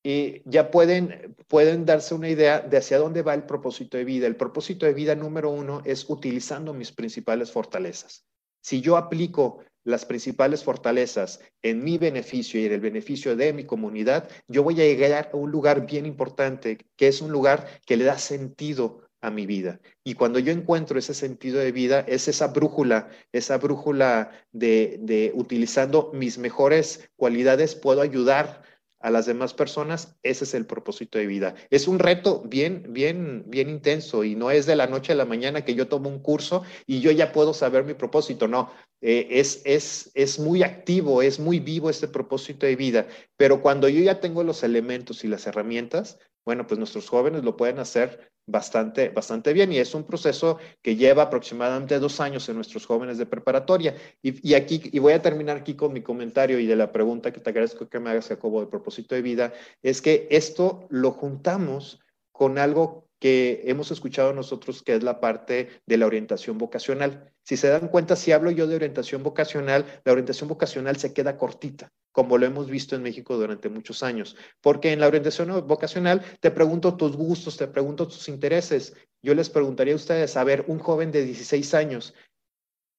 eh, ya pueden, pueden darse una idea de hacia dónde va el propósito de vida. El propósito de vida número uno es utilizando mis principales fortalezas. Si yo aplico las principales fortalezas en mi beneficio y en el beneficio de mi comunidad, yo voy a llegar a un lugar bien importante, que es un lugar que le da sentido a mi vida. Y cuando yo encuentro ese sentido de vida, es esa brújula, esa brújula de, de utilizando mis mejores cualidades, puedo ayudar a las demás personas, ese es el propósito de vida. Es un reto bien, bien, bien intenso y no es de la noche a la mañana que yo tomo un curso y yo ya puedo saber mi propósito, no, eh, es, es, es muy activo, es muy vivo este propósito de vida, pero cuando yo ya tengo los elementos y las herramientas, bueno, pues nuestros jóvenes lo pueden hacer bastante, bastante bien y es un proceso que lleva aproximadamente dos años en nuestros jóvenes de preparatoria. Y, aquí, y voy a terminar aquí con mi comentario y de la pregunta que te agradezco que me hagas, Jacobo, de propósito de vida, es que esto lo juntamos con algo que hemos escuchado nosotros, que es la parte de la orientación vocacional. Si se dan cuenta, si hablo yo de orientación vocacional, la orientación vocacional se queda cortita, como lo hemos visto en México durante muchos años, porque en la orientación vocacional te pregunto tus gustos, te pregunto tus intereses. Yo les preguntaría a ustedes, a ver, un joven de 16 años,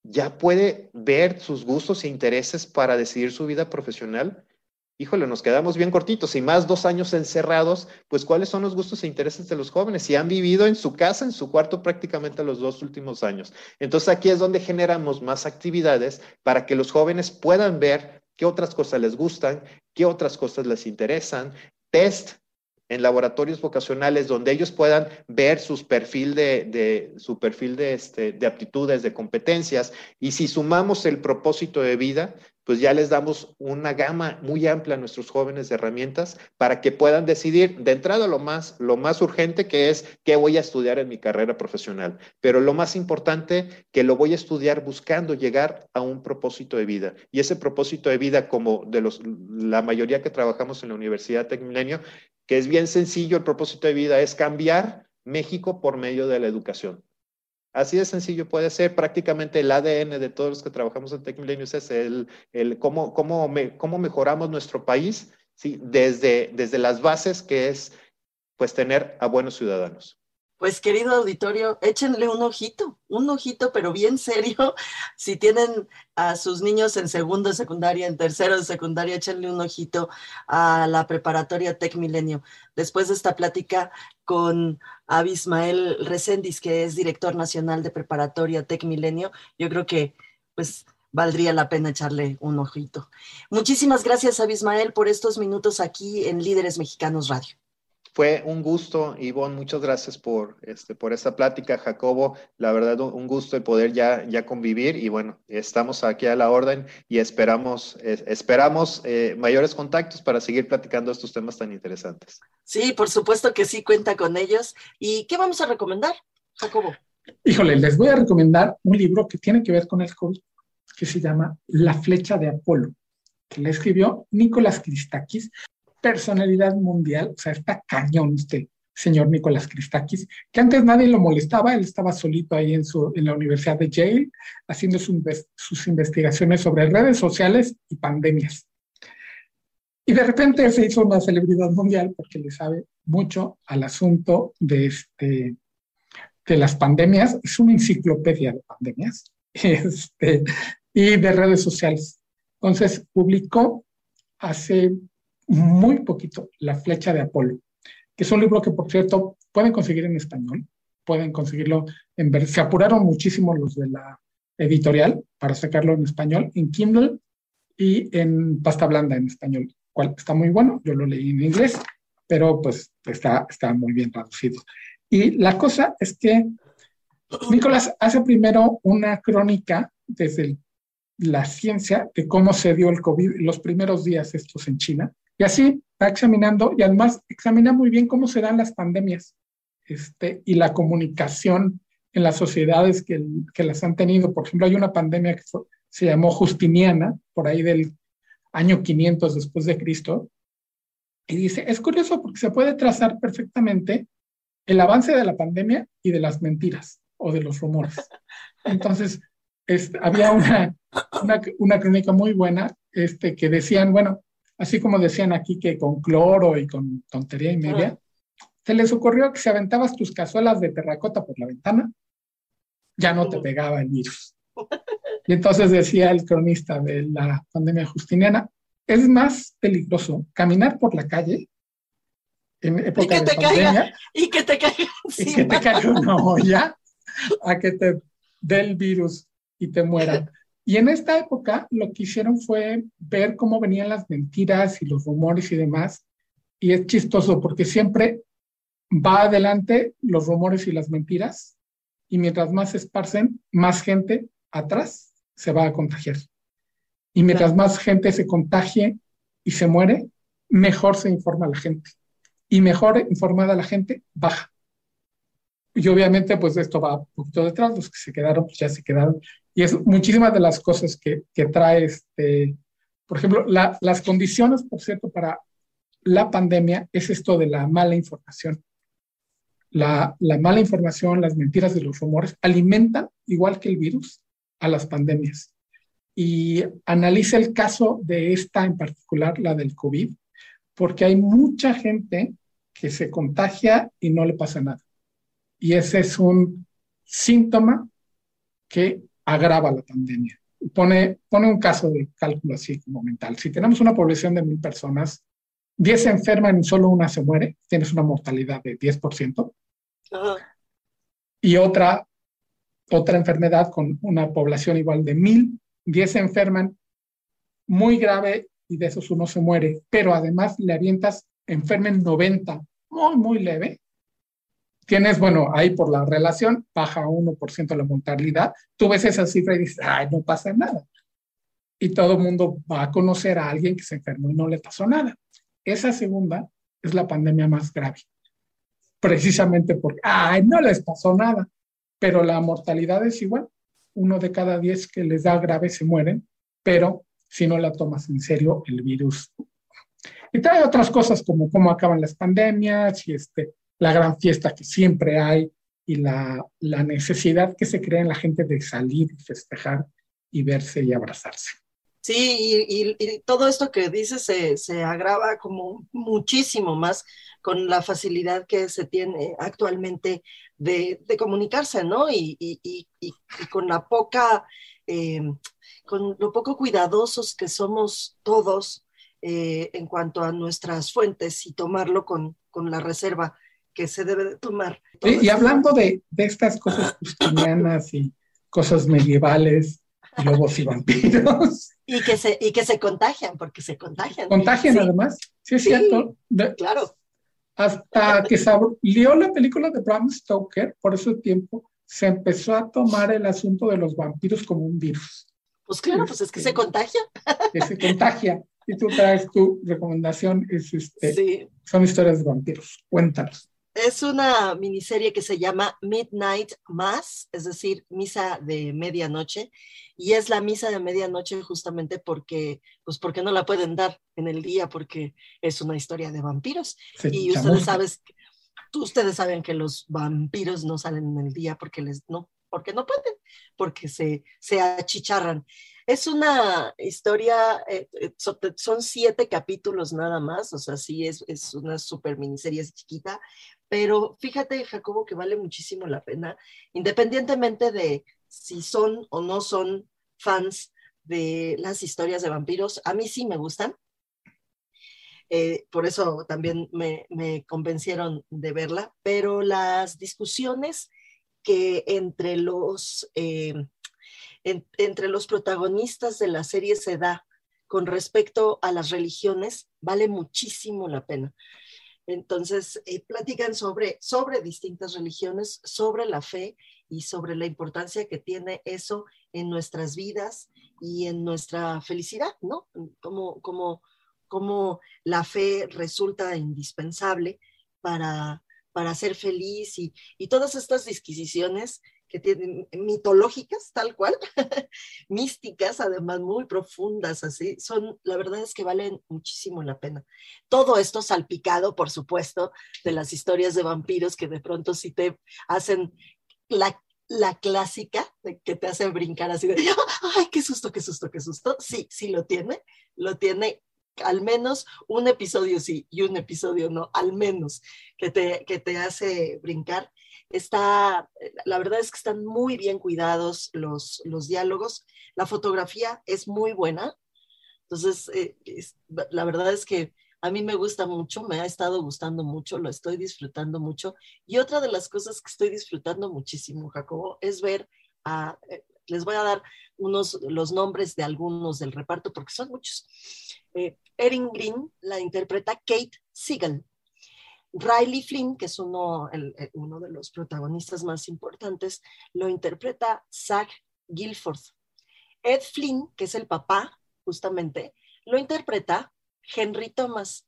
¿ya puede ver sus gustos e intereses para decidir su vida profesional? híjole, nos quedamos bien cortitos y más dos años encerrados, pues cuáles son los gustos e intereses de los jóvenes si han vivido en su casa, en su cuarto prácticamente los dos últimos años. Entonces aquí es donde generamos más actividades para que los jóvenes puedan ver qué otras cosas les gustan, qué otras cosas les interesan, test en laboratorios vocacionales donde ellos puedan ver sus perfil de, su perfil este, de aptitudes, de competencias. Y si sumamos el propósito de vida, pues ya les damos una gama muy amplia a nuestros jóvenes de herramientas para que puedan decidir de entrada lo más, lo más urgente que es qué voy a estudiar en mi carrera profesional, pero lo más importante que lo voy a estudiar buscando llegar a un propósito de vida. Y ese propósito de vida, como de los, la mayoría que trabajamos en la Universidad Tecmilenio, que es bien sencillo, el propósito de vida es cambiar México por medio de la educación. Así de sencillo puede ser prácticamente el ADN de todos los que trabajamos en Tech es el, el cómo, cómo, cómo mejoramos nuestro país ¿sí? desde, desde las bases que es pues tener a buenos ciudadanos. Pues querido auditorio, échenle un ojito, un ojito, pero bien serio. Si tienen a sus niños en segundo de secundaria, en tercero de secundaria, échenle un ojito a la preparatoria Tech Milenio. Después de esta plática con Abismael Recendis, que es director nacional de preparatoria Tech Milenio, yo creo que pues valdría la pena echarle un ojito. Muchísimas gracias, Abismael, por estos minutos aquí en Líderes Mexicanos Radio. Fue un gusto, Ivonne, muchas gracias por, este, por esta plática, Jacobo. La verdad, un gusto de poder ya, ya convivir y bueno, estamos aquí a la orden y esperamos, esperamos eh, mayores contactos para seguir platicando estos temas tan interesantes. Sí, por supuesto que sí, cuenta con ellos. ¿Y qué vamos a recomendar, Jacobo? Híjole, les voy a recomendar un libro que tiene que ver con el COVID, que se llama La flecha de Apolo, que le escribió Nicolás Christakis personalidad mundial, o sea, está cañón este señor Nicolás Christakis, que antes nadie lo molestaba, él estaba solito ahí en, su, en la Universidad de Yale, haciendo sus investigaciones sobre redes sociales y pandemias. Y de repente se hizo una celebridad mundial porque le sabe mucho al asunto de, este, de las pandemias, es una enciclopedia de pandemias este, y de redes sociales. Entonces publicó hace muy poquito La flecha de Apolo, que es un libro que, por cierto, pueden conseguir en español, pueden conseguirlo en ver. Se apuraron muchísimo los de la editorial para sacarlo en español, en Kindle y en pasta blanda en español, cual está muy bueno. Yo lo leí en inglés, pero pues está, está muy bien traducido. Y la cosa es que Nicolás hace primero una crónica desde la ciencia de cómo se dio el COVID los primeros días estos en China, y así va examinando y además examina muy bien cómo se dan las pandemias este, y la comunicación en las sociedades que, que las han tenido. Por ejemplo, hay una pandemia que se llamó Justiniana, por ahí del año 500 después de Cristo, y dice, es curioso porque se puede trazar perfectamente el avance de la pandemia y de las mentiras o de los rumores. Entonces, este, había una, una, una, crónica muy buena este, que decían, bueno, así como decían aquí que con cloro y con tontería y media, se les ocurrió que si aventabas tus cazuelas de terracota por la ventana, ya no te pegaba el virus. Y entonces decía el cronista de la pandemia justiniana, es más peligroso caminar por la calle en época de pandemia y que te caiga y que te caiga una olla a que te dé el virus y te muera. Y en esta época lo que hicieron fue ver cómo venían las mentiras y los rumores y demás. Y es chistoso porque siempre va adelante los rumores y las mentiras. Y mientras más se esparcen, más gente atrás se va a contagiar. Y mientras más gente se contagie y se muere, mejor se informa la gente. Y mejor informada la gente, baja. Y obviamente, pues esto va un poquito detrás, los que se quedaron, pues ya se quedaron. Y es muchísimas de las cosas que, que trae, este, por ejemplo, las condiciones, por cierto, para la pandemia es esto de la mala información. La, la mala información, las mentiras de los rumores alimentan, igual que el virus, a las pandemias. Y analiza el caso de esta en particular, la del COVID, porque hay mucha gente que se contagia y no le pasa nada. Y ese es un síntoma que agrava la pandemia. Pone, pone un caso de cálculo así como mental. Si tenemos una población de mil personas, 10 se enferman y solo una se muere, tienes una mortalidad de 10%. Y otra, otra enfermedad con una población igual de mil, 10 se enferman muy grave y de esos uno se muere, pero además le avientas, enfermen 90 muy, muy leve. Tienes, bueno, ahí por la relación, baja 1% la mortalidad. Tú ves esa cifra y dices, ay, no pasa nada. Y todo el mundo va a conocer a alguien que se enfermó y no le pasó nada. Esa segunda es la pandemia más grave. Precisamente porque, ay, no les pasó nada. Pero la mortalidad es igual. Uno de cada diez que les da grave se mueren, pero si no la tomas en serio, el virus y trae otras cosas como cómo acaban las pandemias y este, la gran fiesta que siempre hay y la, la necesidad que se crea en la gente de salir y festejar y verse y abrazarse. Sí, y, todo esto que dices se, se, agrava como muchísimo más con la facilidad que se tiene actualmente de, de comunicarse, ¿no? Y, y, con la poca, eh, con lo poco cuidadosos que somos todos eh, en cuanto a nuestras fuentes y tomarlo con, con la reserva que se debe de tomar. y, hablando de, de, estas cosas justinianas y cosas medievales, lobos y vampiros. Y que se, y que se contagian, porque se contagian. Contagian además, sí es cierto. claro. Hasta que salió la película de Bram Stoker, por ese tiempo, se empezó a tomar el asunto de los vampiros como un virus. Pues claro, pues es que se este, contagia. Que se contagia. Y tú traes tu recomendación, es este, son historias de vampiros. Cuéntanos. Es una miniserie que se llama Midnight Mass, es decir, misa de medianoche, y es la misa de medianoche justamente porque, pues porque no la pueden dar en el día, porque es una historia de vampiros. y ustedes saben, ustedes saben que los vampiros no salen en el día porque les no, porque no pueden, porque se, se achicharran. Es una historia, eh, eh, son siete capítulos nada más, o sea, sí es, es una super miniserie chiquita, pero fíjate, Jacobo, que vale muchísimo la pena, independientemente de si son o no son fans de las historias de vampiros, a mí sí me gustan. Eh, por eso también me, me, convencieron de verla, pero las discusiones que entre los entre los protagonistas de la serie se da con respecto a las religiones, vale muchísimo la pena. Entonces, eh, platican sobre, sobre distintas religiones, sobre la fe y sobre la importancia que tiene eso en nuestras vidas y en nuestra felicidad, ¿no? Como, como, como la fe resulta indispensable para, para ser feliz y, y todas estas disquisiciones que tienen mitológicas, tal cual, místicas, además muy profundas, así, son, la verdad es que valen muchísimo la pena. Todo esto salpicado, por supuesto, de las historias de vampiros que de pronto sí te hacen la, la clásica, que te hace brincar así ay, qué susto, qué susto, qué susto. Sí, sí lo tiene, lo tiene al menos un episodio sí y un episodio no, al menos, que te, que te hace brincar. Está, la verdad es que están muy bien cuidados los, los diálogos. La fotografía es muy buena. Entonces, eh, la verdad es que a mí me gusta mucho, me ha estado gustando mucho, lo estoy disfrutando mucho. Y otra de las cosas que estoy disfrutando muchísimo, Jacobo, es ver a, eh, les voy a dar unos, los nombres de algunos del reparto porque son muchos. Eh, Erin Green la interpreta Kate Siegel. Riley Flynn, que es uno, uno de los protagonistas más importantes, lo interpreta Zach Guilford. Ed Flynn, que es el papá, justamente, lo interpreta Henry Thomas.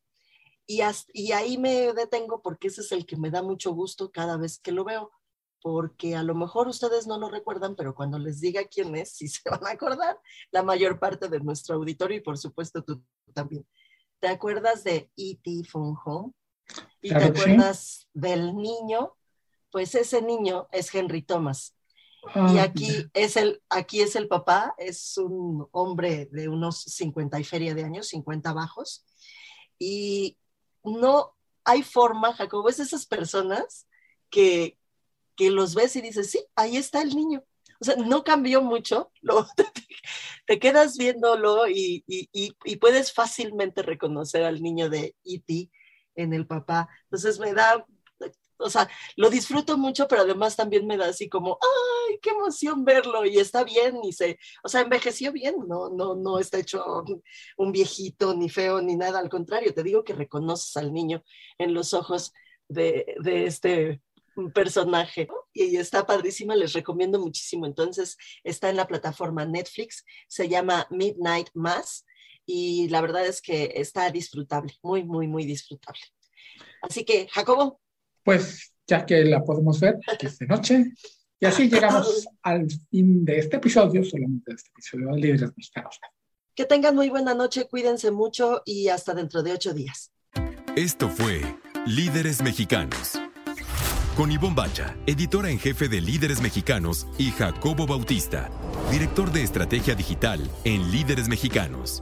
Y, y ahí me detengo porque ese es el que me da mucho gusto cada vez que lo veo, porque a lo mejor ustedes no lo recuerdan, pero cuando les diga quién es, sí se van a acordar, la mayor parte de nuestro auditorio y por supuesto tú también. ¿Te acuerdas de E.T. Phone Home? Y te acuerdas del niño, pues ese niño es Henry Thomas. Ah, y aquí es, el, aquí es el papá, es un hombre de unos 50 y feria de años, 50 bajos. Y no hay forma, Jacobo, es esas personas que, que los ves y dices, sí, ahí está el niño. O sea, no cambió mucho, lo, te, quedas viéndolo y, y, y, puedes fácilmente reconocer al niño de E.T en el papá. Entonces me da, o sea, lo disfruto mucho, pero además también me da así como, ay, qué emoción verlo y está bien y se, o sea, envejeció bien, no, no, no está hecho un viejito ni feo ni nada, al contrario, te digo que reconoces al niño en los ojos de, de este personaje y está padrísima, les recomiendo muchísimo. Entonces, está en la plataforma Netflix, se llama Midnight Mass y la verdad es que está disfrutable, muy, muy, muy disfrutable. Así que, Jacobo. Pues ya que la podemos ver, que es de noche. Y así llegamos al fin de este episodio, solamente de este episodio de Líderes Mexicanos. Que tengan muy buena noche, cuídense mucho y hasta dentro de ocho días. Esto fue Líderes Mexicanos. Con Ivonne Bacha, editora en jefe de Líderes Mexicanos, y Jacobo Bautista, director de estrategia digital en Líderes Mexicanos.